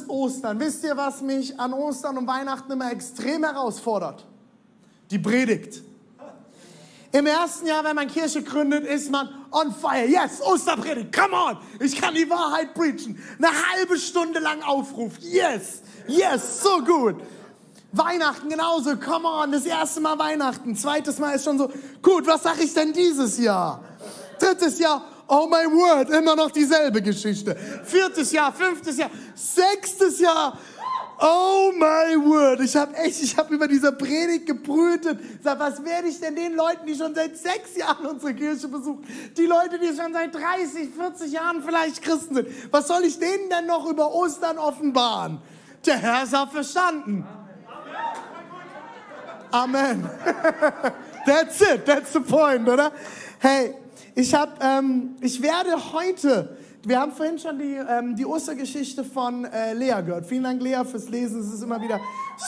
ist Ostern? Wisst ihr, was mich an Ostern und Weihnachten immer extrem herausfordert? Die Predigt. Im ersten Jahr, wenn man Kirche gründet, ist man on fire. Yes, Osterpredigt, come on. Ich kann die Wahrheit preachen. Eine halbe Stunde lang Aufruf. Yes, yes, so gut. Weihnachten genauso, come on, das erste Mal Weihnachten. Zweites Mal ist schon so, gut, was sag ich denn dieses Jahr? Drittes Jahr, oh my word, immer noch dieselbe Geschichte. Viertes Jahr, fünftes Jahr, sechstes Jahr, oh my word. Ich habe echt, ich habe über diese Predigt gebrütet. Sag, was werde ich denn den Leuten, die schon seit sechs Jahren unsere Kirche besuchen, die Leute, die schon seit 30, 40 Jahren vielleicht Christen sind, was soll ich denen denn noch über Ostern offenbaren? Der Herr ist auch verstanden. Amen. That's it, that's the point, oder? Hey, ich, hab, ähm, ich werde heute, wir haben vorhin schon die, ähm, die Ostergeschichte von äh, Lea gehört. Vielen Dank, Lea, fürs Lesen. Es ist immer wieder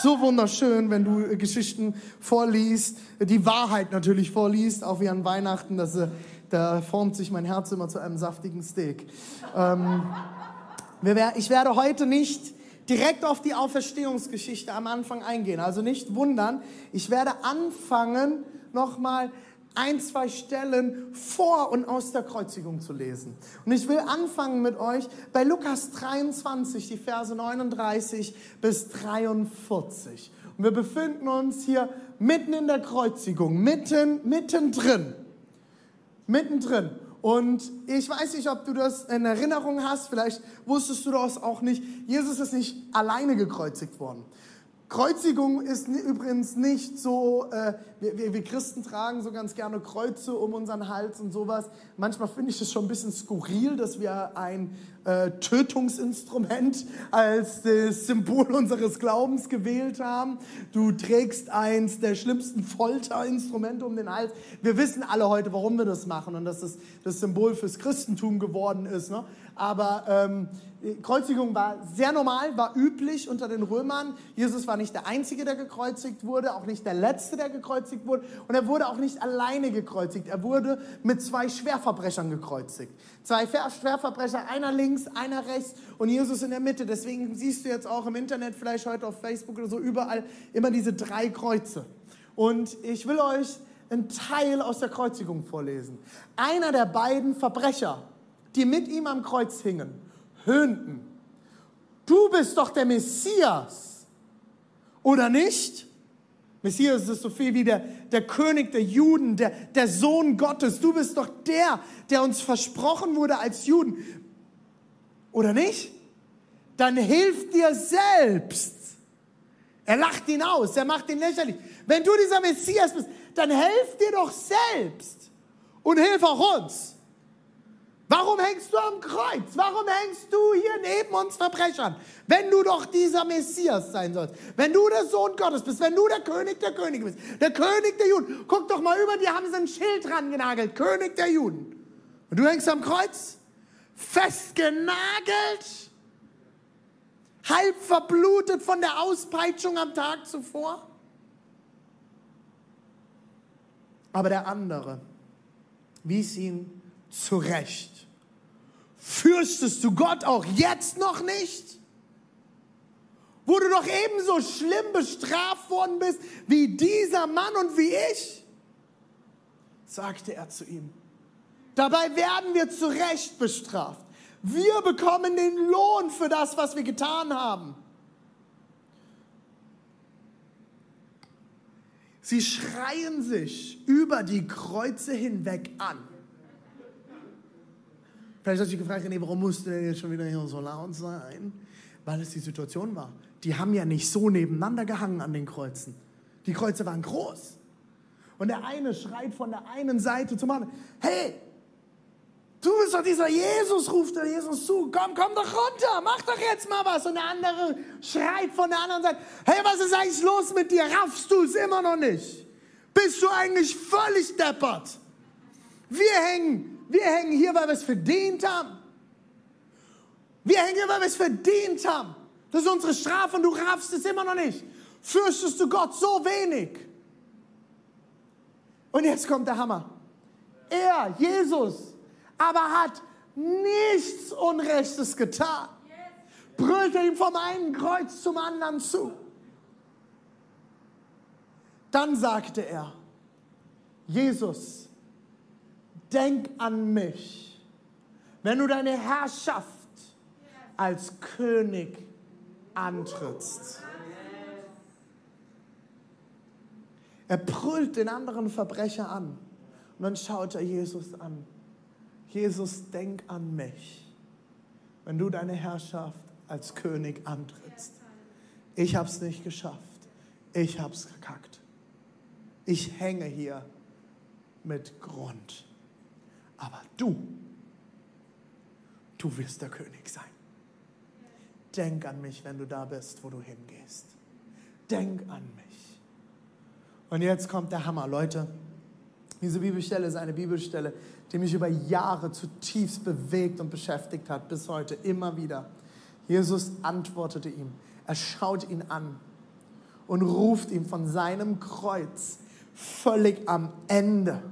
so wunderschön, wenn du äh, Geschichten vorliest, die Wahrheit natürlich vorliest, auch wie an Weihnachten. Das, äh, da formt sich mein Herz immer zu einem saftigen Steak. Ähm, ich werde heute nicht direkt auf die Auferstehungsgeschichte am Anfang eingehen. Also nicht wundern. Ich werde anfangen, nochmal ein, zwei Stellen vor und aus der Kreuzigung zu lesen. Und ich will anfangen mit euch bei Lukas 23, die Verse 39 bis 43. Und wir befinden uns hier mitten in der Kreuzigung, mitten, mittendrin. Mittendrin. Und ich weiß nicht, ob du das in Erinnerung hast, vielleicht wusstest du das auch nicht. Jesus ist nicht alleine gekreuzigt worden. Kreuzigung ist übrigens nicht so, äh, wir, wir, Christen tragen so ganz gerne Kreuze um unseren Hals und sowas. Manchmal finde ich es schon ein bisschen skurril, dass wir ein äh, Tötungsinstrument als das Symbol unseres Glaubens gewählt haben. Du trägst eins der schlimmsten Folterinstrumente um den Hals. Wir wissen alle heute, warum wir das machen und dass es das Symbol fürs Christentum geworden ist. Ne? Aber ähm, Kreuzigung war sehr normal, war üblich unter den Römern. Jesus war nicht der Einzige, der gekreuzigt wurde, auch nicht der Letzte, der gekreuzigt wurde. Und er wurde auch nicht alleine gekreuzigt. Er wurde mit zwei Schwerverbrechern gekreuzigt. Zwei Schwerverbrecher, einer links, einer rechts und Jesus in der Mitte. Deswegen siehst du jetzt auch im Internet, vielleicht heute auf Facebook oder so, überall immer diese drei Kreuze. Und ich will euch einen Teil aus der Kreuzigung vorlesen. Einer der beiden Verbrecher, die mit ihm am Kreuz hingen, höhnten. Du bist doch der Messias, oder nicht? Messias ist so viel wie der, der König der Juden, der, der Sohn Gottes. Du bist doch der, der uns versprochen wurde als Juden. Oder nicht? Dann hilf dir selbst. Er lacht ihn aus, er macht ihn lächerlich. Wenn du dieser Messias bist, dann helf dir doch selbst und hilf auch uns. Warum hängst du am Kreuz? Warum hängst du hier neben uns Verbrechern? Wenn du doch dieser Messias sein sollst, wenn du der Sohn Gottes bist, wenn du der König der Könige bist, der König der Juden. Guck doch mal über, die haben sie ein Schild dran genagelt, König der Juden. Und du hängst am Kreuz, festgenagelt, halb verblutet von der Auspeitschung am Tag zuvor. Aber der andere wies ihn zurecht. Fürchtest du Gott auch jetzt noch nicht? Wo du doch ebenso schlimm bestraft worden bist wie dieser Mann und wie ich? sagte er zu ihm. Dabei werden wir zu Recht bestraft. Wir bekommen den Lohn für das, was wir getan haben. Sie schreien sich über die Kreuze hinweg an. Vielleicht hast du dich gefragt, nee, warum musste der jetzt schon wieder hier so laut sein? Weil es die Situation war. Die haben ja nicht so nebeneinander gehangen an den Kreuzen. Die Kreuze waren groß. Und der eine schreit von der einen Seite zum anderen, hey, Du bist doch dieser Jesus, ruft der Jesus zu. Komm, komm doch runter, mach doch jetzt mal was. Und der andere schreit von der anderen Seite, hey, was ist eigentlich los mit dir? Raffst du es immer noch nicht? Bist du eigentlich völlig deppert? Wir hängen, wir hängen hier, weil wir es verdient haben. Wir hängen hier, weil wir es verdient haben. Das ist unsere Strafe und du raffst es immer noch nicht. Fürchtest du Gott so wenig? Und jetzt kommt der Hammer. Er, Jesus, aber hat nichts Unrechtes getan. Brüllte ihm vom einen Kreuz zum anderen zu. Dann sagte er, Jesus, denk an mich, wenn du deine Herrschaft als König antrittst. Er brüllt den anderen Verbrecher an und dann schaut er Jesus an. Jesus, denk an mich, wenn du deine Herrschaft als König antrittst. Ich habe es nicht geschafft. Ich habe es gekackt. Ich hänge hier mit Grund. Aber du, du wirst der König sein. Denk an mich, wenn du da bist, wo du hingehst. Denk an mich. Und jetzt kommt der Hammer, Leute. Diese Bibelstelle ist eine Bibelstelle, die mich über Jahre zutiefst bewegt und beschäftigt hat, bis heute immer wieder. Jesus antwortete ihm. Er schaut ihn an und ruft ihm von seinem Kreuz völlig am Ende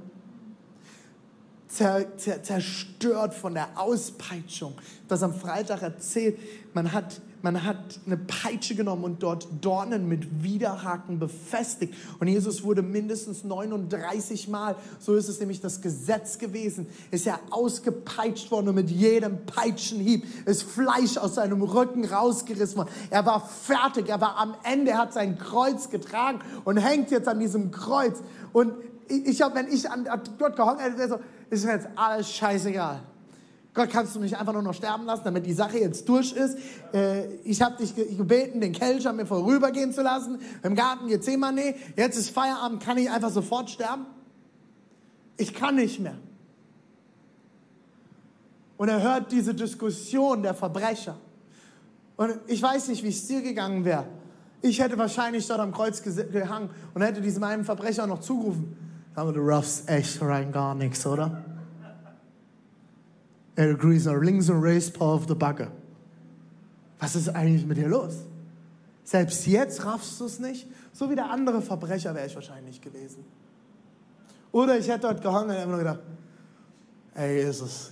zer, zer, zerstört von der Auspeitschung. Das am Freitag erzählt, man hat, man hat eine Peitsche genommen und dort Dornen mit Widerhaken befestigt. Und Jesus wurde mindestens 39 Mal, so ist es nämlich das Gesetz gewesen, ist er ausgepeitscht worden und mit jedem Peitschenhieb ist Fleisch aus seinem Rücken rausgerissen worden. Er war fertig, er war am Ende, er hat sein Kreuz getragen und hängt jetzt an diesem Kreuz. Und ich habe, wenn ich an, dort gehangen hätte, so, ist mir jetzt alles scheißegal. Gott, kannst du mich einfach nur noch sterben lassen, damit die Sache jetzt durch ist? Äh, ich habe dich gebeten, den Kelch an mir vorübergehen zu lassen, im Garten Gethsemane. Jetzt ist Feierabend, kann ich einfach sofort sterben? Ich kann nicht mehr. Und er hört diese Diskussion der Verbrecher. Und ich weiß nicht, wie es dir gegangen wäre. Ich hätte wahrscheinlich dort am Kreuz gehangen und hätte diesem einen Verbrecher noch zugerufen. Aber du raffst echt rein gar nichts, oder? Er grüßt nach links und rechts, Paul auf der Backe. Was ist eigentlich mit dir los? Selbst jetzt raffst du es nicht. So wie der andere Verbrecher wäre ich wahrscheinlich gewesen. Oder ich hätte dort gehangen und immer nur gedacht, ey, Jesus,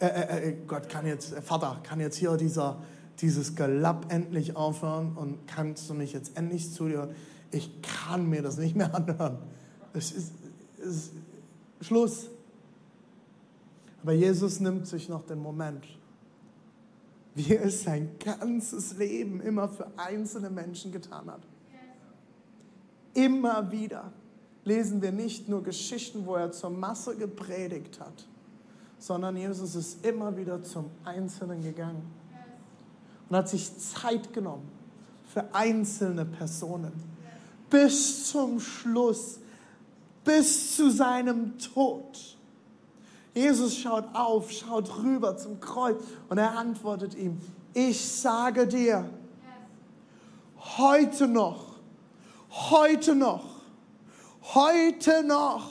äh, äh, äh, Gott kann jetzt, äh, Vater, kann jetzt hier dieser, dieses Gelapp endlich aufhören und kannst du mich jetzt endlich zu dir hören? Ich kann mir das nicht mehr anhören. Es ist, es ist Schluss. Aber Jesus nimmt sich noch den Moment, wie er es sein ganzes Leben immer für einzelne Menschen getan hat. Immer wieder lesen wir nicht nur Geschichten, wo er zur Masse gepredigt hat, sondern Jesus ist immer wieder zum Einzelnen gegangen und hat sich Zeit genommen für einzelne Personen. Bis zum Schluss bis zu seinem Tod. Jesus schaut auf, schaut rüber zum Kreuz und er antwortet ihm, ich sage dir, heute noch, heute noch, heute noch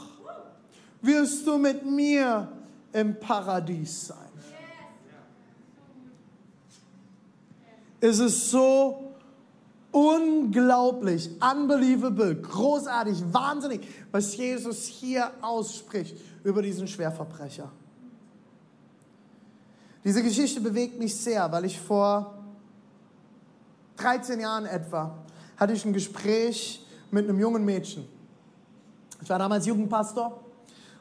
wirst du mit mir im Paradies sein. Es ist so unglaublich, unbelievable, großartig, wahnsinnig, was Jesus hier ausspricht über diesen Schwerverbrecher. Diese Geschichte bewegt mich sehr, weil ich vor 13 Jahren etwa hatte ich ein Gespräch mit einem jungen Mädchen. Ich war damals Jugendpastor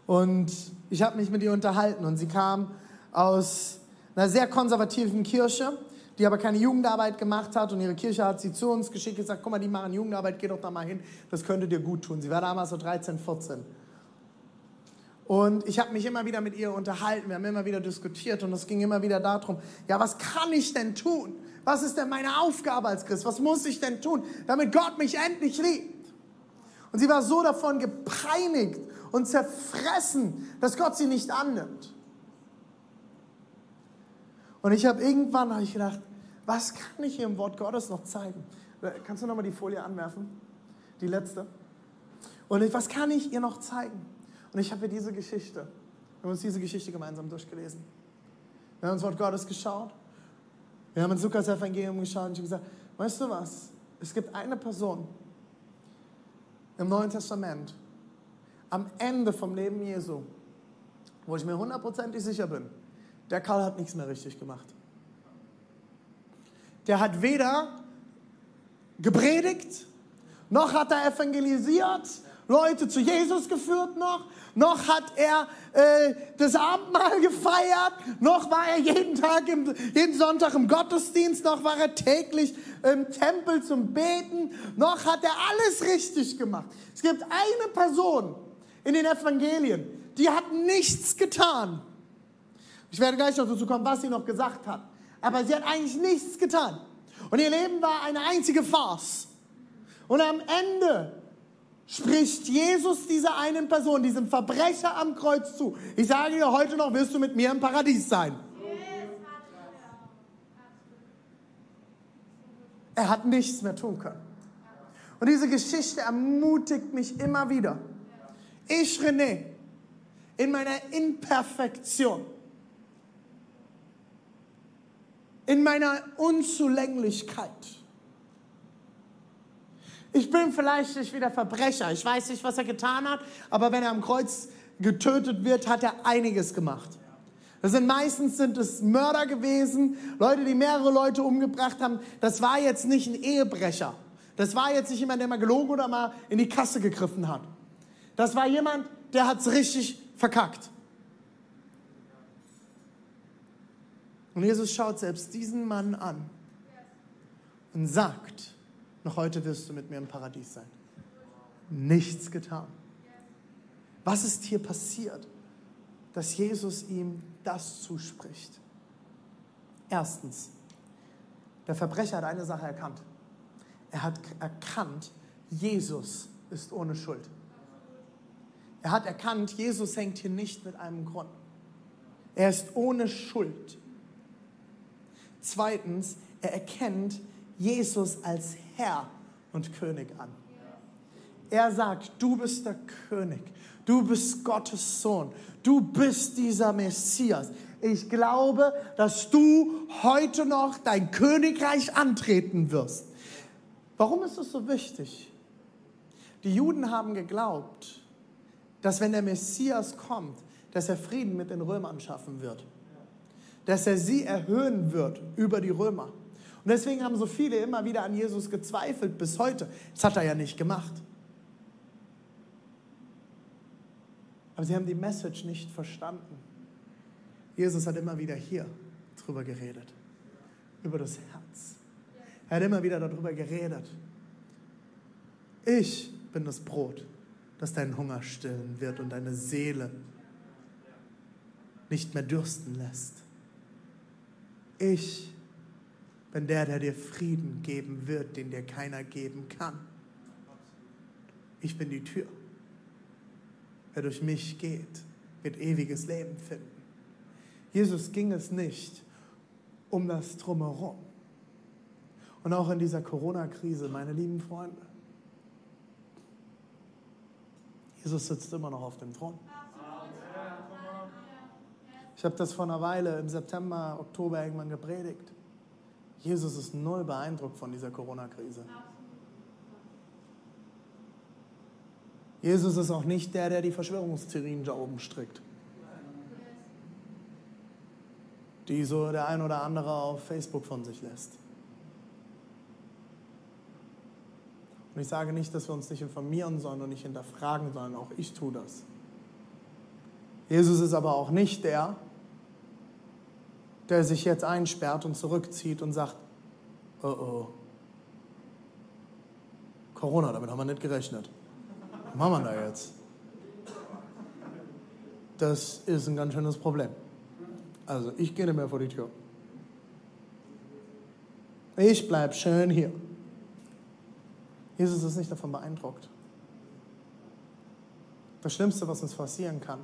und ich habe mich mit ihr unterhalten und sie kam aus einer sehr konservativen Kirche die aber keine Jugendarbeit gemacht hat und ihre Kirche hat sie zu uns geschickt und gesagt, guck mal, die machen Jugendarbeit, geh doch da mal hin, das könnte dir gut tun. Sie war damals so 13, 14. Und ich habe mich immer wieder mit ihr unterhalten, wir haben immer wieder diskutiert und es ging immer wieder darum, ja, was kann ich denn tun? Was ist denn meine Aufgabe als Christ? Was muss ich denn tun, damit Gott mich endlich liebt? Und sie war so davon gepeinigt und zerfressen, dass Gott sie nicht annimmt. Und ich habe irgendwann hab ich gedacht, was kann ich hier im Wort Gottes noch zeigen? Kannst du nochmal die Folie anwerfen? Die letzte. Und ich, was kann ich ihr noch zeigen? Und ich habe hier diese Geschichte. Wir haben uns diese Geschichte gemeinsam durchgelesen. Wir haben uns Wort Gottes geschaut. Wir haben ins Lukas-Evangelium geschaut und ich habe gesagt, weißt du was? Es gibt eine Person im Neuen Testament, am Ende vom Leben Jesu, wo ich mir hundertprozentig sicher bin, der Karl hat nichts mehr richtig gemacht. Der hat weder gepredigt, noch hat er evangelisiert, Leute zu Jesus geführt noch, noch hat er äh, das Abendmahl gefeiert, noch war er jeden Tag, im, jeden Sonntag im Gottesdienst, noch war er täglich im Tempel zum Beten, noch hat er alles richtig gemacht. Es gibt eine Person in den Evangelien, die hat nichts getan. Ich werde gleich noch dazu kommen, was sie noch gesagt hat. Aber sie hat eigentlich nichts getan. Und ihr Leben war eine einzige Farce. Und am Ende spricht Jesus dieser einen Person, diesem Verbrecher am Kreuz zu. Ich sage dir, heute noch wirst du mit mir im Paradies sein. Er hat nichts mehr tun können. Und diese Geschichte ermutigt mich immer wieder. Ich, René, in meiner Imperfektion, in meiner Unzulänglichkeit, ich bin vielleicht nicht wie der Verbrecher. Ich weiß nicht, was er getan hat, aber wenn er am Kreuz getötet wird, hat er einiges gemacht. Das sind meistens sind es Mörder gewesen, Leute, die mehrere Leute umgebracht haben. Das war jetzt nicht ein Ehebrecher. Das war jetzt nicht jemand, der mal gelogen oder mal in die Kasse gegriffen hat. Das war jemand, der hat es richtig verkackt. Und Jesus schaut selbst diesen Mann an und sagt, noch heute wirst du mit mir im Paradies sein. Nichts getan. Was ist hier passiert, dass Jesus ihm das zuspricht? Erstens, der Verbrecher hat eine Sache erkannt. Er hat erkannt, Jesus ist ohne Schuld. Er hat erkannt, Jesus hängt hier nicht mit einem Grund. Er ist ohne Schuld. Zweitens, er erkennt Jesus als Herr und König an. Er sagt, du bist der König, du bist Gottes Sohn, du bist dieser Messias. Ich glaube, dass du heute noch dein Königreich antreten wirst. Warum ist es so wichtig? Die Juden haben geglaubt, dass wenn der Messias kommt, dass er Frieden mit den Römern schaffen wird. Dass er sie erhöhen wird über die Römer. Und deswegen haben so viele immer wieder an Jesus gezweifelt bis heute. Das hat er ja nicht gemacht. Aber sie haben die Message nicht verstanden. Jesus hat immer wieder hier drüber geredet. Über das Herz. Er hat immer wieder darüber geredet. Ich bin das Brot, das deinen Hunger stillen wird und deine Seele nicht mehr dürsten lässt. Ich bin der, der dir Frieden geben wird, den dir keiner geben kann. Ich bin die Tür. Wer durch mich geht, wird ewiges Leben finden. Jesus ging es nicht um das Drumherum. Und auch in dieser Corona-Krise, meine lieben Freunde, Jesus sitzt immer noch auf dem Thron. Ich habe das vor einer Weile im September, Oktober irgendwann gepredigt. Jesus ist null beeindruckt von dieser Corona-Krise. Jesus ist auch nicht der, der die Verschwörungstheorien da oben strickt. Die so der ein oder andere auf Facebook von sich lässt. Und ich sage nicht, dass wir uns nicht informieren sollen und nicht hinterfragen sollen. Auch ich tue das. Jesus ist aber auch nicht der, der sich jetzt einsperrt und zurückzieht und sagt, oh oh, Corona, damit haben wir nicht gerechnet. Was machen wir da jetzt? Das ist ein ganz schönes Problem. Also ich gehe nicht mehr vor die Tür. Ich bleibe schön hier. Jesus ist nicht davon beeindruckt. Das Schlimmste, was uns passieren kann,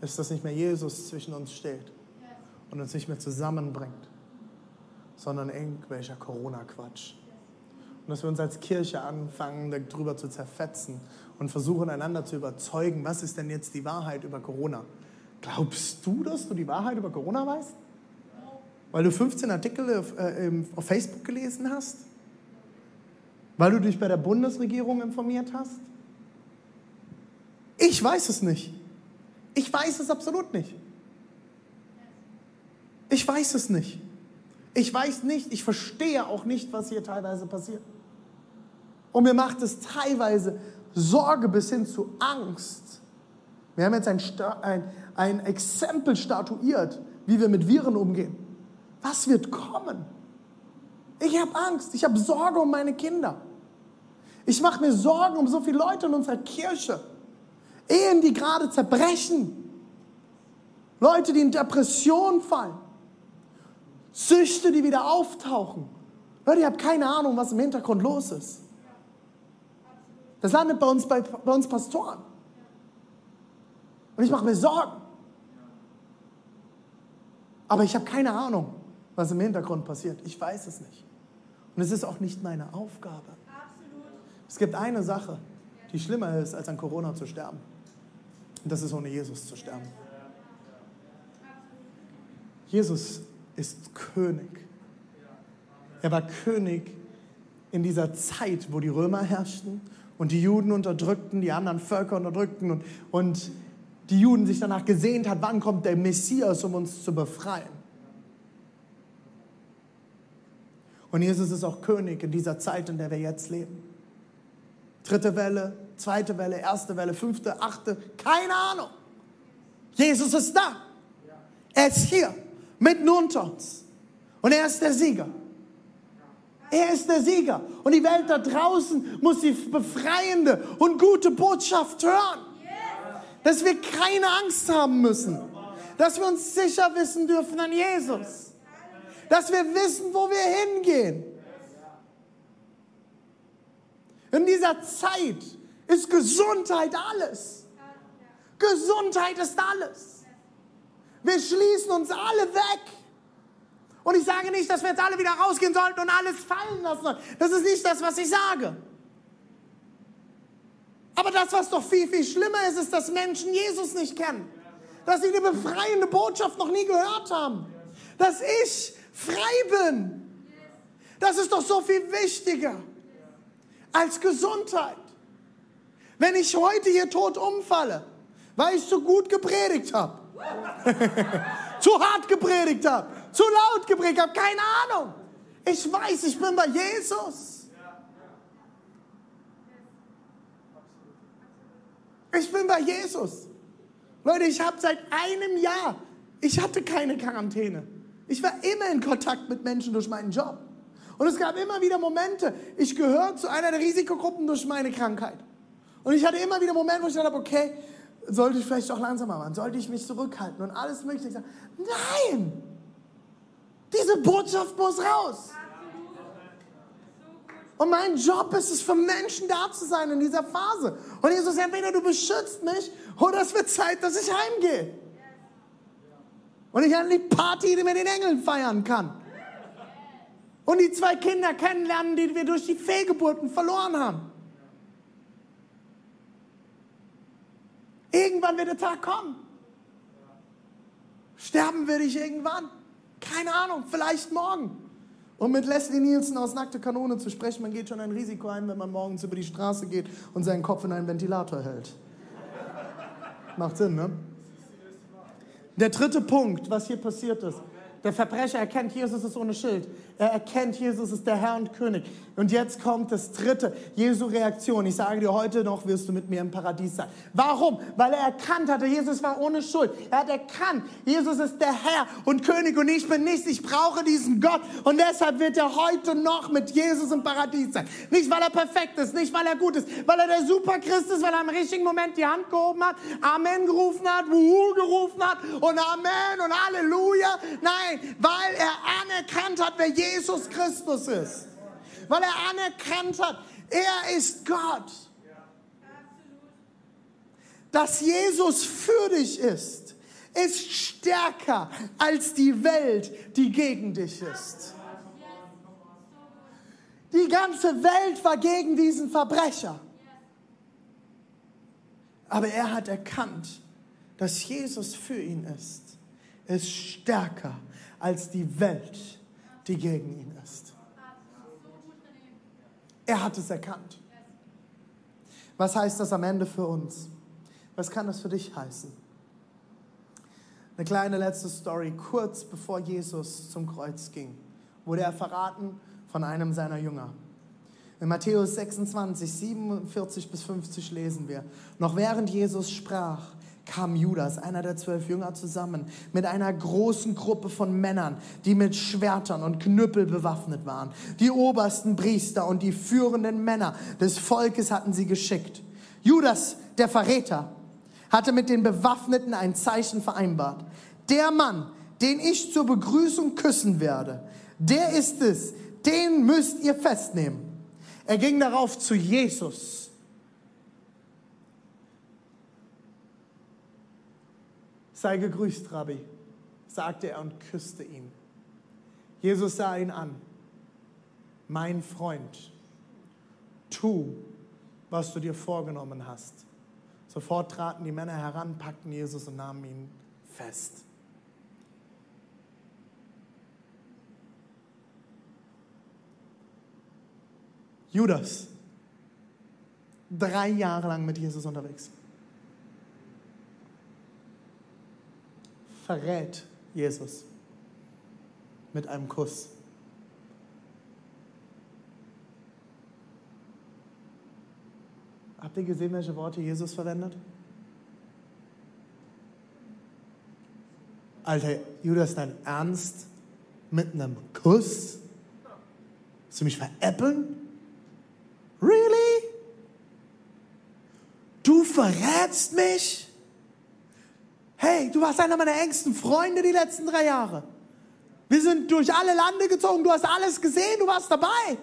ist, dass nicht mehr Jesus zwischen uns steht und uns nicht mehr zusammenbringt, sondern irgendwelcher Corona-Quatsch. Und dass wir uns als Kirche anfangen, darüber zu zerfetzen und versuchen, einander zu überzeugen, was ist denn jetzt die Wahrheit über Corona? Glaubst du, dass du die Wahrheit über Corona weißt? Weil du 15 Artikel auf, äh, auf Facebook gelesen hast? Weil du dich bei der Bundesregierung informiert hast? Ich weiß es nicht. Ich weiß es absolut nicht. Ich weiß es nicht. Ich weiß nicht, ich verstehe auch nicht, was hier teilweise passiert. Und mir macht es teilweise Sorge bis hin zu Angst. Wir haben jetzt ein, ein, ein Exempel statuiert, wie wir mit Viren umgehen. Was wird kommen? Ich habe Angst, ich habe Sorge um meine Kinder. Ich mache mir Sorgen um so viele Leute in unserer Kirche. Ehen, die gerade zerbrechen. Leute, die in Depression fallen. Süchte, die wieder auftauchen. Leute, ihr habt keine Ahnung, was im Hintergrund los ist. Das landet bei uns, bei, bei uns Pastoren. Und ich mache mir Sorgen. Aber ich habe keine Ahnung, was im Hintergrund passiert. Ich weiß es nicht. Und es ist auch nicht meine Aufgabe. Es gibt eine Sache, die schlimmer ist, als an Corona zu sterben. Das ist ohne Jesus zu sterben. Jesus ist König. Er war König in dieser Zeit, wo die Römer herrschten und die Juden unterdrückten, die anderen Völker unterdrückten und, und die Juden sich danach gesehnt hat, wann kommt der Messias, um uns zu befreien. Und Jesus ist auch König in dieser Zeit, in der wir jetzt leben. Dritte Welle, zweite Welle, erste Welle, fünfte, achte, keine Ahnung. Jesus ist da. Er ist hier, mitten unter uns. Und er ist der Sieger. Er ist der Sieger. Und die Welt da draußen muss die befreiende und gute Botschaft hören. Dass wir keine Angst haben müssen. Dass wir uns sicher wissen dürfen an Jesus. Dass wir wissen, wo wir hingehen. In dieser Zeit ist Gesundheit alles. Gesundheit ist alles. Wir schließen uns alle weg. Und ich sage nicht, dass wir jetzt alle wieder rausgehen sollten und alles fallen lassen. Das ist nicht das, was ich sage. Aber das, was doch viel, viel schlimmer ist, ist, dass Menschen Jesus nicht kennen. Dass sie die befreiende Botschaft noch nie gehört haben. Dass ich frei bin. Das ist doch so viel wichtiger als Gesundheit. Wenn ich heute hier tot umfalle, weil ich zu gut gepredigt habe, zu hart gepredigt habe, zu laut gepredigt habe, keine Ahnung. Ich weiß, ich bin bei Jesus. Ich bin bei Jesus. Leute, ich habe seit einem Jahr, ich hatte keine Quarantäne. Ich war immer in Kontakt mit Menschen durch meinen Job. Und es gab immer wieder Momente, ich gehöre zu einer der Risikogruppen durch meine Krankheit. Und ich hatte immer wieder Momente, wo ich dachte, okay, sollte ich vielleicht doch langsamer machen, sollte ich mich zurückhalten und alles mögliche. Ich sage, nein, diese Botschaft muss raus. Und mein Job ist es, für Menschen da zu sein in dieser Phase. Und Jesus, entweder du beschützt mich oder es wird Zeit, dass ich heimgehe. Und ich endlich Party mit den Engeln feiern kann und die zwei Kinder kennenlernen, die wir durch die Fehlgeburten verloren haben. Irgendwann wird der Tag kommen. Sterben werde ich irgendwann. Keine Ahnung, vielleicht morgen. Und mit Leslie Nielsen aus Nackte Kanone zu sprechen, man geht schon ein Risiko ein, wenn man morgens über die Straße geht und seinen Kopf in einen Ventilator hält. Macht Sinn, ne? Der dritte Punkt, was hier passiert ist. Der Verbrecher erkennt, Jesus ist ohne Schild. Er erkennt, Jesus ist der Herr und König. Und jetzt kommt das dritte, Jesu Reaktion. Ich sage dir, heute noch wirst du mit mir im Paradies sein. Warum? Weil er erkannt hatte, Jesus war ohne Schuld. Er hat erkannt, Jesus ist der Herr und König und ich bin nichts. Ich brauche diesen Gott. Und deshalb wird er heute noch mit Jesus im Paradies sein. Nicht, weil er perfekt ist, nicht, weil er gut ist, weil er der Superchrist ist, weil er im richtigen Moment die Hand gehoben hat, Amen gerufen hat, Wuhu gerufen hat und Amen und Halleluja. Nein, weil er anerkannt hat, wer Jesus Christus ist. Weil er anerkannt hat, er ist Gott. Dass Jesus für dich ist, ist stärker als die Welt, die gegen dich ist. Die ganze Welt war gegen diesen Verbrecher. Aber er hat erkannt, dass Jesus für ihn ist. Ist stärker als die Welt, die gegen ihn ist. Er hat es erkannt. Was heißt das am Ende für uns? Was kann das für dich heißen? Eine kleine letzte Story. Kurz bevor Jesus zum Kreuz ging, wurde er verraten von einem seiner Jünger. In Matthäus 26, 47 bis 50 lesen wir, noch während Jesus sprach, kam Judas, einer der zwölf Jünger, zusammen mit einer großen Gruppe von Männern, die mit Schwertern und Knüppel bewaffnet waren. Die obersten Priester und die führenden Männer des Volkes hatten sie geschickt. Judas, der Verräter, hatte mit den Bewaffneten ein Zeichen vereinbart. Der Mann, den ich zur Begrüßung küssen werde, der ist es, den müsst ihr festnehmen. Er ging darauf zu Jesus. Sei gegrüßt, Rabbi, sagte er und küsste ihn. Jesus sah ihn an. Mein Freund, tu, was du dir vorgenommen hast. Sofort traten die Männer heran, packten Jesus und nahmen ihn fest. Judas, drei Jahre lang mit Jesus unterwegs. Verrät Jesus mit einem Kuss. Habt ihr gesehen, welche Worte Jesus verwendet? Alter, Judas, dein Ernst mit einem Kuss? Willst du mich veräppeln? Really? Du verrätst mich? Hey, du warst einer meiner engsten Freunde die letzten drei Jahre. Wir sind durch alle Lande gezogen, du hast alles gesehen, du warst dabei.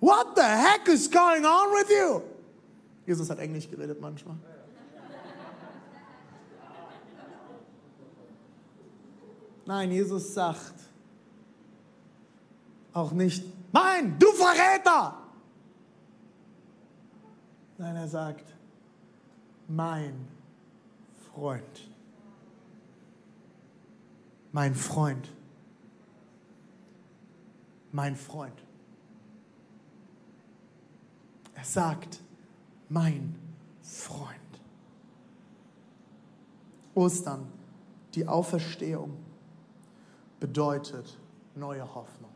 What the heck is going on with you? Jesus hat Englisch geredet manchmal. Nein, Jesus sagt auch nicht, mein, du Verräter! Nein, er sagt, mein Freund. Mein Freund. Mein Freund. Er sagt, mein Freund. Ostern, die Auferstehung, bedeutet neue Hoffnung.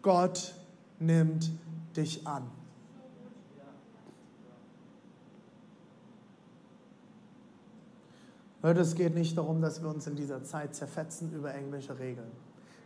Gott nimmt dich an. Leute, es geht nicht darum, dass wir uns in dieser Zeit zerfetzen über irgendwelche Regeln.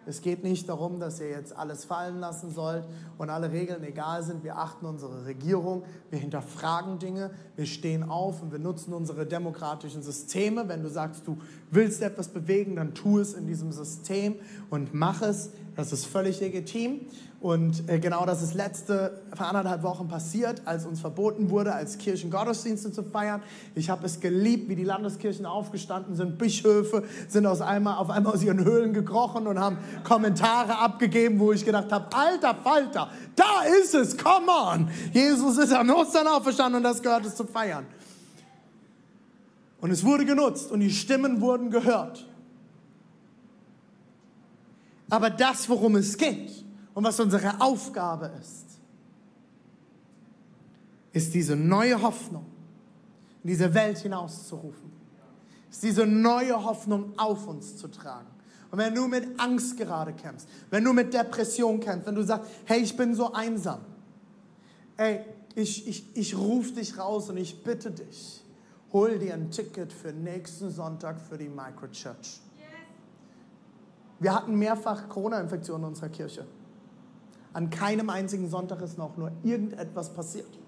Es geht nicht darum, dass ihr jetzt alles fallen lassen sollt und alle Regeln egal sind. Wir achten unsere Regierung, wir hinterfragen Dinge, wir stehen auf und wir nutzen unsere demokratischen Systeme. Wenn du sagst, du willst etwas bewegen, dann tu es in diesem System und mach es. Das ist völlig legitim. Und äh, genau das ist letzte, vor anderthalb Wochen passiert, als uns verboten wurde, als Kirchen Gottesdienste zu feiern. Ich habe es geliebt, wie die Landeskirchen aufgestanden sind. Bischöfe sind aus einmal, auf einmal aus ihren Höhlen gekrochen und haben Kommentare abgegeben, wo ich gedacht habe, alter Falter, da ist es, come on. Jesus ist am Ostern auferstanden und das gehört es zu feiern. Und es wurde genutzt und die Stimmen wurden gehört. Aber das, worum es geht und was unsere Aufgabe ist, ist diese neue Hoffnung in diese Welt hinauszurufen. Ist diese neue Hoffnung auf uns zu tragen. Und wenn du mit Angst gerade kämpfst, wenn du mit Depression kämpfst, wenn du sagst, hey, ich bin so einsam, ey, ich, ich, ich rufe dich raus und ich bitte dich, hol dir ein Ticket für nächsten Sonntag für die Microchurch. Wir hatten mehrfach Corona-Infektionen in unserer Kirche. An keinem einzigen Sonntag ist noch nur irgendetwas passiert.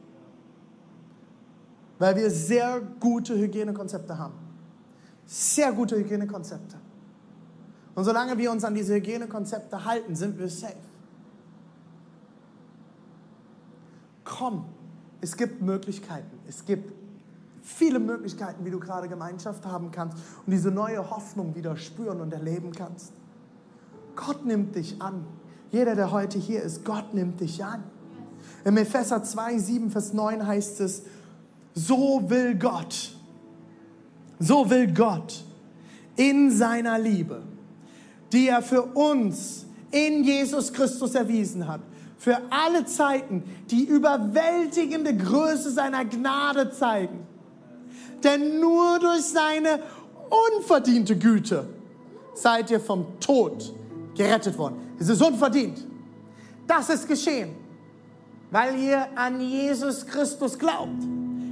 Weil wir sehr gute Hygienekonzepte haben. Sehr gute Hygienekonzepte. Und solange wir uns an diese Hygienekonzepte halten, sind wir safe. Komm, es gibt Möglichkeiten. Es gibt viele Möglichkeiten, wie du gerade Gemeinschaft haben kannst und diese neue Hoffnung wieder spüren und erleben kannst. Gott nimmt dich an. Jeder, der heute hier ist, Gott nimmt dich an. Im Epheser 2, 7, Vers 9 heißt es, so will Gott, so will Gott in seiner Liebe, die er für uns in Jesus Christus erwiesen hat, für alle Zeiten die überwältigende Größe seiner Gnade zeigen. Denn nur durch seine unverdiente Güte seid ihr vom Tod gerettet worden. Es ist unverdient. Das ist geschehen, weil ihr an Jesus Christus glaubt.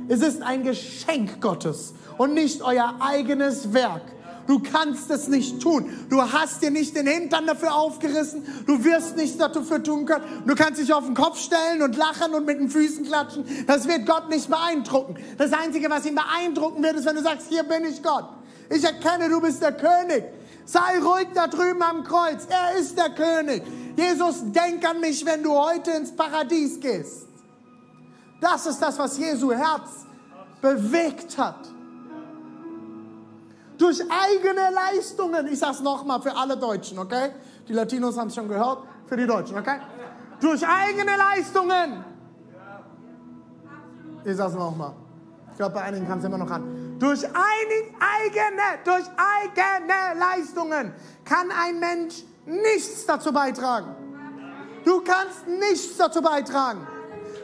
Es ist ein Geschenk Gottes und nicht euer eigenes Werk. Du kannst es nicht tun. Du hast dir nicht den Hintern dafür aufgerissen. Du wirst nichts dafür tun können. Du kannst dich auf den Kopf stellen und lachen und mit den Füßen klatschen. Das wird Gott nicht beeindrucken. Das Einzige, was ihn beeindrucken wird, ist, wenn du sagst, hier bin ich Gott. Ich erkenne, du bist der König. Sei ruhig da drüben am Kreuz. Er ist der König. Jesus, denk an mich, wenn du heute ins Paradies gehst. Das ist das, was Jesu Herz bewegt hat durch eigene Leistungen. Ich sage es nochmal für alle Deutschen, okay? Die Latinos haben es schon gehört, für die Deutschen, okay? Durch eigene Leistungen. Ich sage es nochmal. Ich glaube, bei einigen kam es immer noch an. Durch eigene, durch eigene Leistungen kann ein Mensch nichts dazu beitragen. Du kannst nichts dazu beitragen.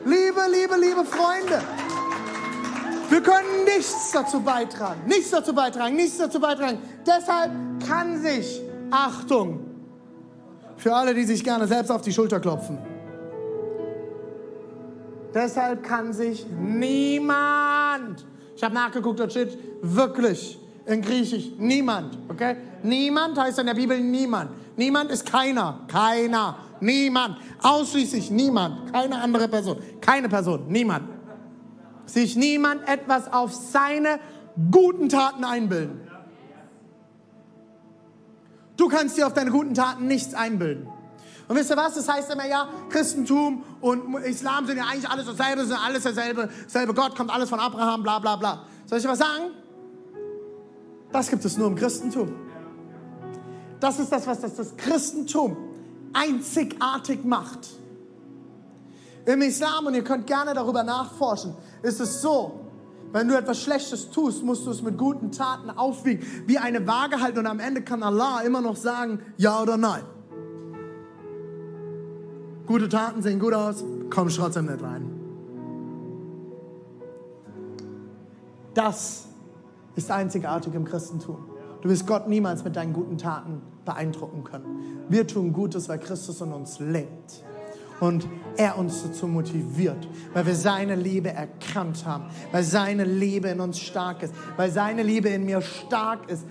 Liebe, liebe, liebe Freunde. Wir können nichts dazu beitragen, nichts dazu beitragen, nichts dazu beitragen. Deshalb kann sich, Achtung, für alle, die sich gerne selbst auf die Schulter klopfen, deshalb kann sich niemand, ich habe nachgeguckt, dort steht wirklich in Griechisch niemand, okay? Niemand heißt in der Bibel niemand. Niemand ist keiner, keiner, niemand, ausschließlich niemand, keine andere Person, keine Person, niemand sich niemand etwas auf seine guten Taten einbilden. Du kannst dir auf deine guten Taten nichts einbilden. Und wisst ihr was? Das heißt immer ja, Christentum und Islam sind ja eigentlich alles dasselbe, sind alles dasselbe, dasselbe Gott, kommt alles von Abraham, bla bla bla. Soll ich was sagen? Das gibt es nur im Christentum. Das ist das, was das, das Christentum einzigartig macht. Im Islam, und ihr könnt gerne darüber nachforschen, ist es so, wenn du etwas Schlechtes tust, musst du es mit guten Taten aufwiegen, wie eine Waage halten und am Ende kann Allah immer noch sagen, ja oder nein. Gute Taten sehen gut aus, komm trotzdem nicht rein. Das ist einzigartig im Christentum. Du wirst Gott niemals mit deinen guten Taten beeindrucken können. Wir tun Gutes, weil Christus in uns lebt und er uns dazu motiviert, weil wir seine Liebe erkannt haben, weil seine Liebe in uns stark ist, weil seine Liebe in mir stark ist,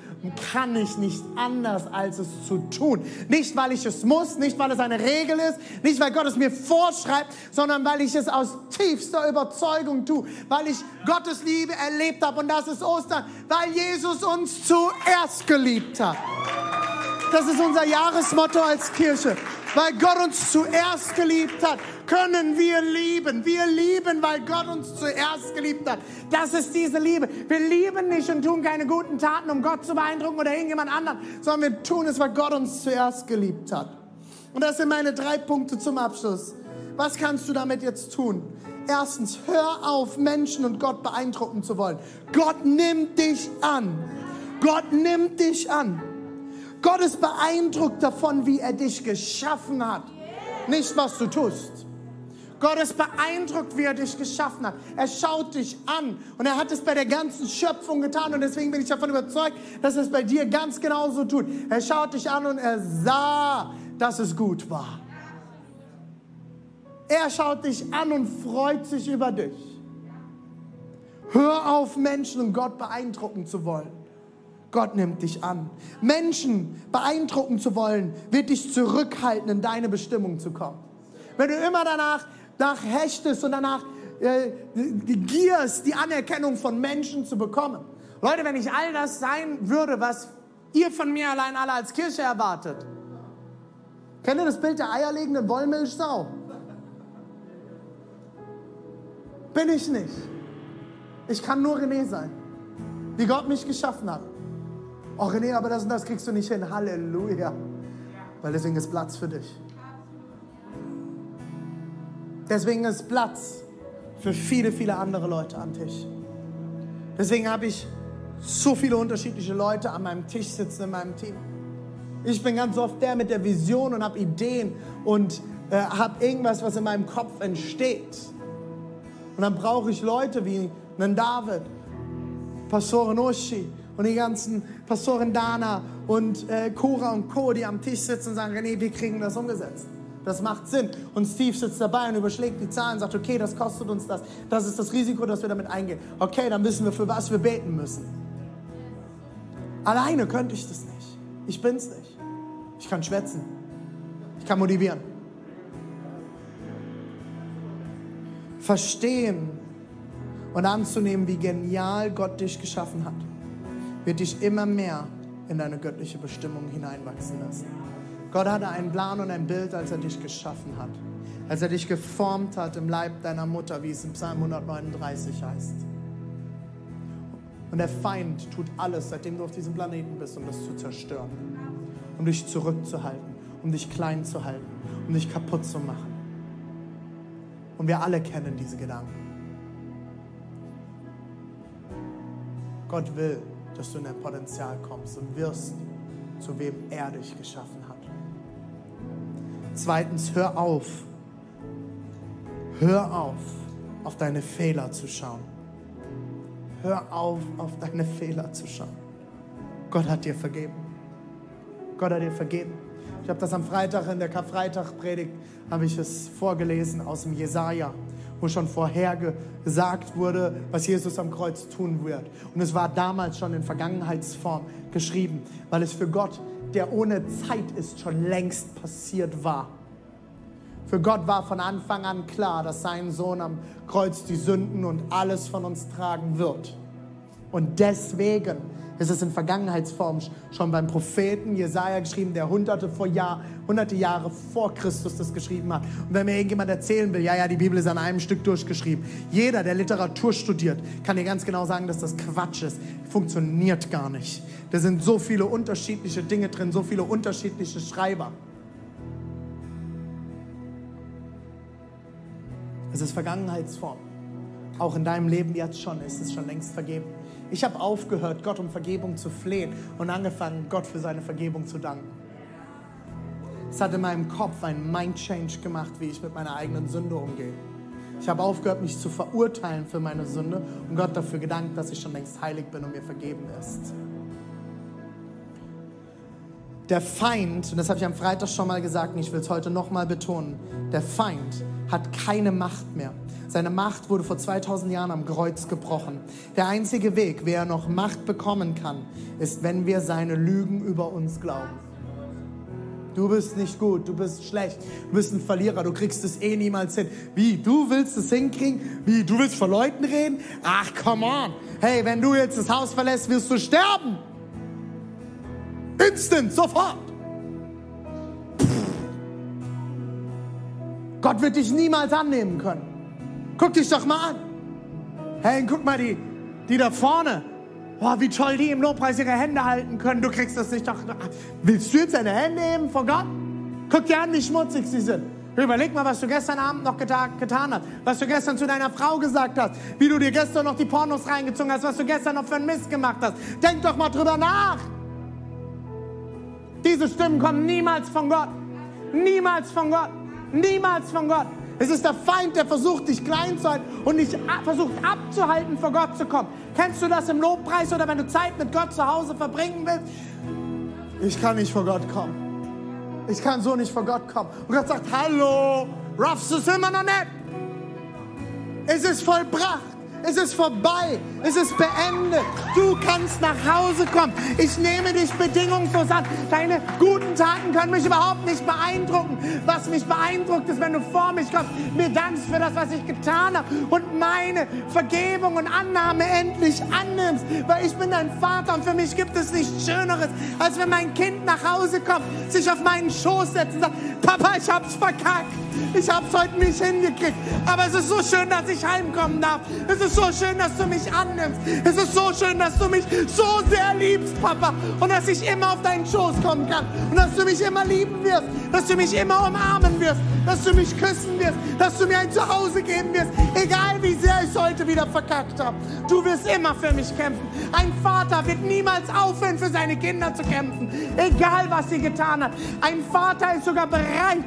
kann ich nicht anders, als es zu tun. Nicht, weil ich es muss, nicht, weil es eine Regel ist, nicht, weil Gott es mir vorschreibt, sondern weil ich es aus tiefster Überzeugung tue, weil ich Gottes Liebe erlebt habe und das ist Ostern, weil Jesus uns zuerst geliebt hat. Das ist unser Jahresmotto als Kirche. Weil Gott uns zuerst geliebt hat, können wir lieben. Wir lieben, weil Gott uns zuerst geliebt hat. Das ist diese Liebe. Wir lieben nicht und tun keine guten Taten, um Gott zu beeindrucken oder irgendjemand anderen, sondern wir tun es, weil Gott uns zuerst geliebt hat. Und das sind meine drei Punkte zum Abschluss. Was kannst du damit jetzt tun? Erstens, hör auf, Menschen und Gott beeindrucken zu wollen. Gott nimmt dich an. Gott nimmt dich an. Gott ist beeindruckt davon, wie er dich geschaffen hat, nicht was du tust. Gott ist beeindruckt, wie er dich geschaffen hat. Er schaut dich an und er hat es bei der ganzen Schöpfung getan und deswegen bin ich davon überzeugt, dass er es bei dir ganz genauso tut. Er schaut dich an und er sah, dass es gut war. Er schaut dich an und freut sich über dich. Hör auf, Menschen und Gott beeindrucken zu wollen. Gott nimmt dich an. Menschen beeindrucken zu wollen, wird dich zurückhalten, in deine Bestimmung zu kommen. Wenn du immer danach nach hechtest und danach äh, gierst, die Anerkennung von Menschen zu bekommen. Leute, wenn ich all das sein würde, was ihr von mir allein alle als Kirche erwartet. Kennt ihr das Bild der eierlegenden Wollmilchsau? Bin ich nicht. Ich kann nur René sein, wie Gott mich geschaffen hat. Oh René, aber das und das kriegst du nicht hin. Halleluja. Weil deswegen ist Platz für dich. Deswegen ist Platz für viele, viele andere Leute am Tisch. Deswegen habe ich so viele unterschiedliche Leute an meinem Tisch sitzen in meinem Team. Ich bin ganz oft der mit der Vision und habe Ideen und äh, habe irgendwas, was in meinem Kopf entsteht. Und dann brauche ich Leute wie einen David, Pastorin Uschi und die ganzen Pastorin Dana und äh, Cora und Co., die am Tisch sitzen und sagen, René, wir kriegen das umgesetzt. Das macht Sinn. Und Steve sitzt dabei und überschlägt die Zahlen und sagt, okay, das kostet uns das. Das ist das Risiko, das wir damit eingehen. Okay, dann wissen wir, für was wir beten müssen. Alleine könnte ich das nicht. Ich bin's nicht. Ich kann schwätzen. Ich kann motivieren. Verstehen und anzunehmen, wie genial Gott dich geschaffen hat, wird dich immer mehr in deine göttliche Bestimmung hineinwachsen lassen. Gott hatte einen Plan und ein Bild, als er dich geschaffen hat. Als er dich geformt hat im Leib deiner Mutter, wie es im Psalm 139 heißt. Und der Feind tut alles, seitdem du auf diesem Planeten bist, um das zu zerstören. Um dich zurückzuhalten, um dich klein zu halten, um dich kaputt zu machen. Und wir alle kennen diese Gedanken. Gott will, dass du in dein Potenzial kommst und wirst, zu wem er dich geschaffen hat. Zweitens, hör auf. Hör auf, auf deine Fehler zu schauen. Hör auf, auf deine Fehler zu schauen. Gott hat dir vergeben. Gott hat dir vergeben. Ich habe das am Freitag in der Karfreitag-Predigt, habe ich es vorgelesen aus dem Jesaja, wo schon vorher gesagt wurde, was Jesus am Kreuz tun wird. Und es war damals schon in Vergangenheitsform geschrieben, weil es für Gott, der ohne Zeit ist, schon längst passiert war. Für Gott war von Anfang an klar, dass sein Sohn am Kreuz die Sünden und alles von uns tragen wird. Und deswegen ist es in Vergangenheitsform schon beim Propheten Jesaja geschrieben, der hunderte, vor Jahr, hunderte Jahre vor Christus das geschrieben hat. Und wenn mir irgendjemand erzählen will, ja, ja, die Bibel ist an einem Stück durchgeschrieben. Jeder, der Literatur studiert, kann dir ganz genau sagen, dass das Quatsch ist. Funktioniert gar nicht. Da sind so viele unterschiedliche Dinge drin, so viele unterschiedliche Schreiber. Es ist Vergangenheitsform. Auch in deinem Leben jetzt schon ist es schon längst vergeben. Ich habe aufgehört, Gott um Vergebung zu flehen und angefangen, Gott für seine Vergebung zu danken. Es hat in meinem Kopf einen Mind-Change gemacht, wie ich mit meiner eigenen Sünde umgehe. Ich habe aufgehört, mich zu verurteilen für meine Sünde und Gott dafür gedankt, dass ich schon längst heilig bin und mir vergeben ist. Der Feind, und das habe ich am Freitag schon mal gesagt und ich will es heute nochmal betonen, der Feind hat keine Macht mehr. Seine Macht wurde vor 2000 Jahren am Kreuz gebrochen. Der einzige Weg, wie er noch Macht bekommen kann, ist, wenn wir seine Lügen über uns glauben. Du bist nicht gut, du bist schlecht, du bist ein Verlierer, du kriegst es eh niemals hin. Wie, du willst es hinkriegen? Wie, du willst vor Leuten reden? Ach, come on. Hey, wenn du jetzt das Haus verlässt, wirst du sterben. Instant, sofort. Gott wird dich niemals annehmen können. Guck dich doch mal an. Hey, guck mal die, die da vorne. Oh, wie toll die im Lobpreis ihre Hände halten können. Du kriegst das nicht doch. Willst du jetzt deine Hände heben vor Gott? Guck dir an, wie schmutzig sie sind. Überleg mal, was du gestern Abend noch geta getan hast, was du gestern zu deiner Frau gesagt hast, wie du dir gestern noch die Pornos reingezogen hast, was du gestern noch für einen Mist gemacht hast. Denk doch mal drüber nach. Diese Stimmen kommen niemals von Gott. Niemals von Gott. Niemals von Gott. Es ist der Feind, der versucht, dich klein zu halten und dich versucht abzuhalten, vor Gott zu kommen. Kennst du das im Lobpreis oder wenn du Zeit mit Gott zu Hause verbringen willst? Ich kann nicht vor Gott kommen. Ich kann so nicht vor Gott kommen. Und Gott sagt, hallo, raffst du es immer noch nicht? Es ist vollbracht. Es ist vorbei. Es ist beendet. Du kannst nach Hause kommen. Ich nehme dich bedingungslos an. Deine guten Taten können mich überhaupt nicht beeindrucken. Was mich beeindruckt ist, wenn du vor mich kommst, mir dankst für das, was ich getan habe und meine Vergebung und Annahme endlich annimmst. Weil ich bin dein Vater und für mich gibt es nichts Schöneres, als wenn mein Kind nach Hause kommt, sich auf meinen Schoß setzt und sagt, Papa, ich hab's verkackt. Ich hab's heute nicht hingekriegt. Aber es ist so schön, dass ich heimkommen darf. Es ist so schön, dass du mich annimmst. Es ist so schön, dass du mich so sehr liebst, Papa. Und dass ich immer auf deinen Schoß kommen kann. Und dass du mich immer lieben wirst. Dass du mich immer umarmen wirst. Dass du mich küssen wirst. Dass du mir ein Zuhause geben wirst. Egal wie sehr ich heute wieder verkackt habe. Du wirst immer für mich kämpfen. Ein Vater wird niemals aufhören, für seine Kinder zu kämpfen. Egal was sie getan hat. Ein Vater ist sogar bereit,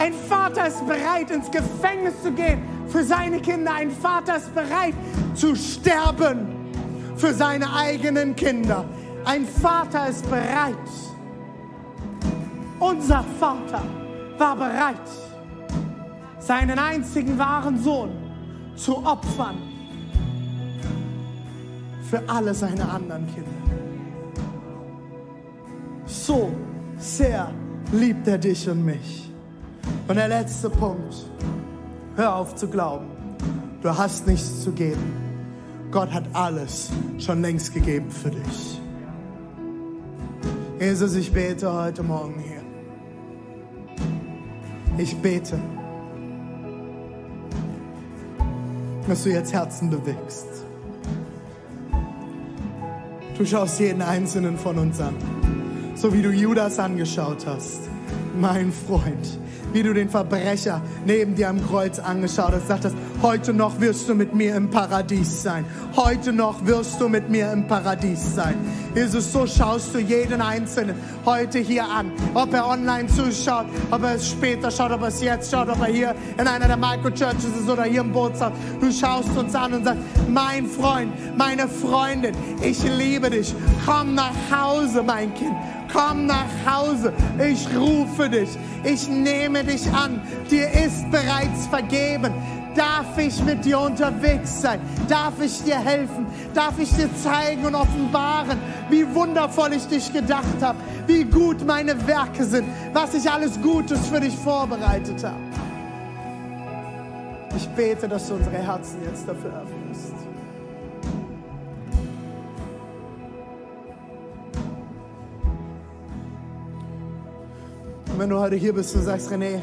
ein Vater ist bereit, ins Gefängnis zu gehen für seine Kinder. Ein Vater ist bereit zu sterben für seine eigenen Kinder. Ein Vater ist bereit. Unser Vater war bereit, seinen einzigen wahren Sohn zu opfern für alle seine anderen Kinder. So sehr liebt er dich und mich. Und der letzte Punkt. Hör auf zu glauben. Du hast nichts zu geben. Gott hat alles schon längst gegeben für dich. Jesus, ich bete heute Morgen hier. Ich bete, dass du jetzt Herzen bewegst. Du schaust jeden einzelnen von uns an, so wie du Judas angeschaut hast, mein Freund wie du den Verbrecher neben dir am Kreuz angeschaut hast, sagtest, heute noch wirst du mit mir im Paradies sein. Heute noch wirst du mit mir im Paradies sein. Jesus, so schaust du jeden Einzelnen heute hier an. Ob er online zuschaut, ob er es später schaut, ob er es jetzt schaut, ob er hier in einer der Microchurches ist oder hier im Bootshaus. Du schaust uns an und sagst, mein Freund, meine Freundin, ich liebe dich. Komm nach Hause, mein Kind. Komm nach Hause. Ich rufe dich. Ich nehme dich an. Dir ist bereits vergeben. Darf ich mit dir unterwegs sein? Darf ich dir helfen? Darf ich dir zeigen und offenbaren, wie wundervoll ich dich gedacht habe? Wie gut meine Werke sind? Was ich alles Gutes für dich vorbereitet habe? Ich bete, dass du unsere Herzen jetzt dafür öffnest. Und wenn du heute hier bist und sagst, René,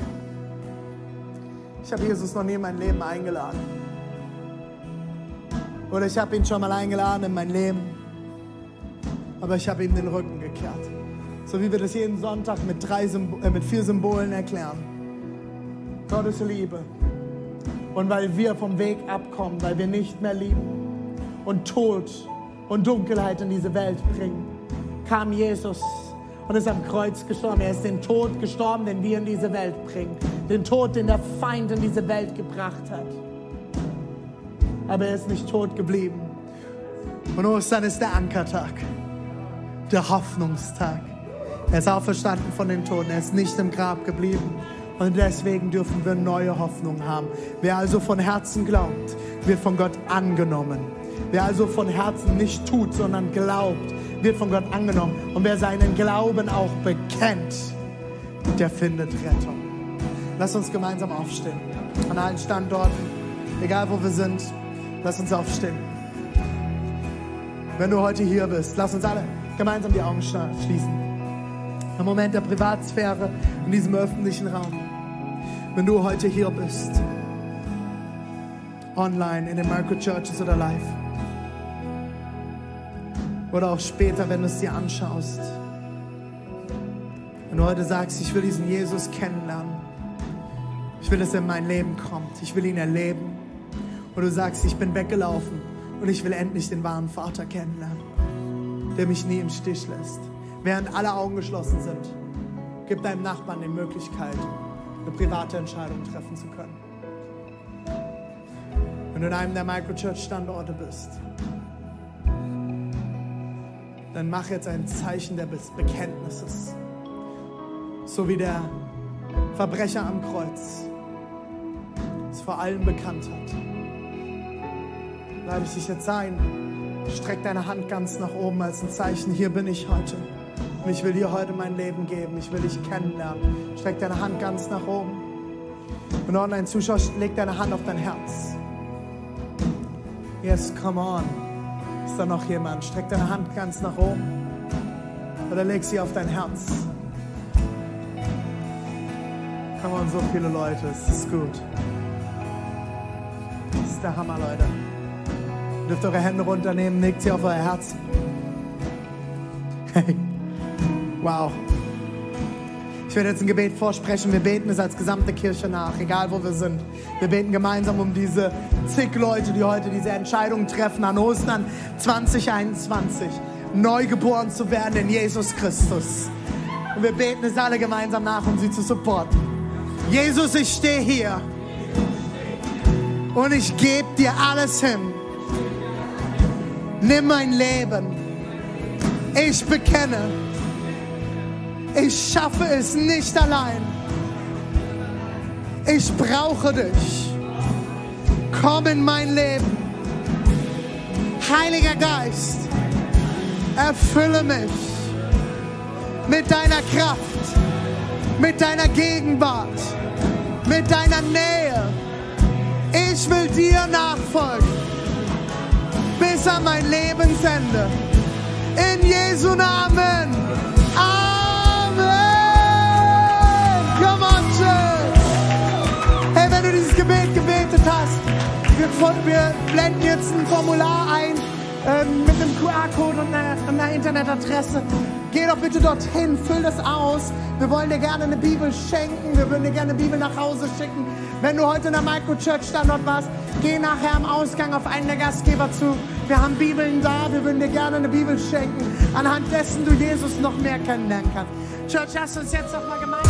ich habe Jesus noch nie in mein Leben eingeladen. Oder ich habe ihn schon mal eingeladen in mein Leben, aber ich habe ihm den Rücken gekehrt. So wie wir das jeden Sonntag mit, drei äh, mit vier Symbolen erklären. Gottes Liebe. Und weil wir vom Weg abkommen, weil wir nicht mehr lieben und Tod und Dunkelheit in diese Welt bringen, kam Jesus und ist am Kreuz gestorben. Er ist den Tod gestorben, den wir in diese Welt bringen. Den Tod, den der Feind in diese Welt gebracht hat. Aber er ist nicht tot geblieben. Und Ostern ist der Ankertag, der Hoffnungstag. Er ist auferstanden von den Toten. Er ist nicht im Grab geblieben. Und deswegen dürfen wir neue Hoffnung haben. Wer also von Herzen glaubt, wird von Gott angenommen. Wer also von Herzen nicht tut, sondern glaubt, wird von Gott angenommen. Und wer seinen Glauben auch bekennt, der findet Rettung. Lass uns gemeinsam aufstehen. An allen Standorten, egal wo wir sind, lass uns aufstehen. Wenn du heute hier bist, lass uns alle gemeinsam die Augen schließen. Ein Moment der Privatsphäre in diesem öffentlichen Raum. Wenn du heute hier bist, online, in den Microchurches oder live, oder auch später, wenn du es dir anschaust. Wenn du heute sagst, ich will diesen Jesus kennenlernen. Ich will, dass er in mein Leben kommt. Ich will ihn erleben. Und du sagst, ich bin weggelaufen und ich will endlich den wahren Vater kennenlernen, der mich nie im Stich lässt. Während alle Augen geschlossen sind, gib deinem Nachbarn die Möglichkeit, eine private Entscheidung treffen zu können. Wenn du in einem der Microchurch-Standorte bist, dann mach jetzt ein Zeichen des Bekenntnisses. So wie der Verbrecher am Kreuz es vor allem bekannt hat. Lade ich dich jetzt ein. Streck deine Hand ganz nach oben als ein Zeichen. Hier bin ich heute. Und ich will dir heute mein Leben geben. Ich will dich kennenlernen. Streck deine Hand ganz nach oben. Und Online-Zuschauer, leg deine Hand auf dein Herz. Yes, come on. Ist da noch jemand? Streck deine Hand ganz nach oben. Oder leg sie auf dein Herz. Come on, so viele Leute, es ist gut. Das ist der Hammer, Leute. Ihr dürft eure Hände runternehmen, legt sie auf euer Herz. Hey, wow. Ich werde jetzt ein Gebet vorsprechen. Wir beten es als gesamte Kirche nach, egal wo wir sind. Wir beten gemeinsam um diese zig Leute, die heute diese Entscheidung treffen an Ostern 2021, neu geboren zu werden in Jesus Christus. Und wir beten es alle gemeinsam nach, um sie zu supporten. Jesus, ich stehe hier und ich gebe dir alles hin. Nimm mein Leben. Ich bekenne, ich schaffe es nicht allein. Ich brauche dich. Komm in mein Leben. Heiliger Geist, erfülle mich mit deiner Kraft, mit deiner Gegenwart, mit deiner Nähe. Ich will dir nachfolgen bis an mein Lebensende. In Jesu Namen. Wir, blenden jetzt ein Formular ein ähm, mit einem QR-Code und einer, einer Internetadresse. Geh doch bitte dorthin, füll das aus. Wir wollen dir gerne eine Bibel schenken. Wir würden dir gerne eine Bibel nach Hause schicken. Wenn du heute in der Microchurch-Standort warst, geh nachher am Ausgang auf einen der Gastgeber zu. Wir haben Bibeln da. Wir würden dir gerne eine Bibel schenken, anhand dessen du Jesus noch mehr kennenlernen kannst. Church, lass uns jetzt noch mal gemeinsam.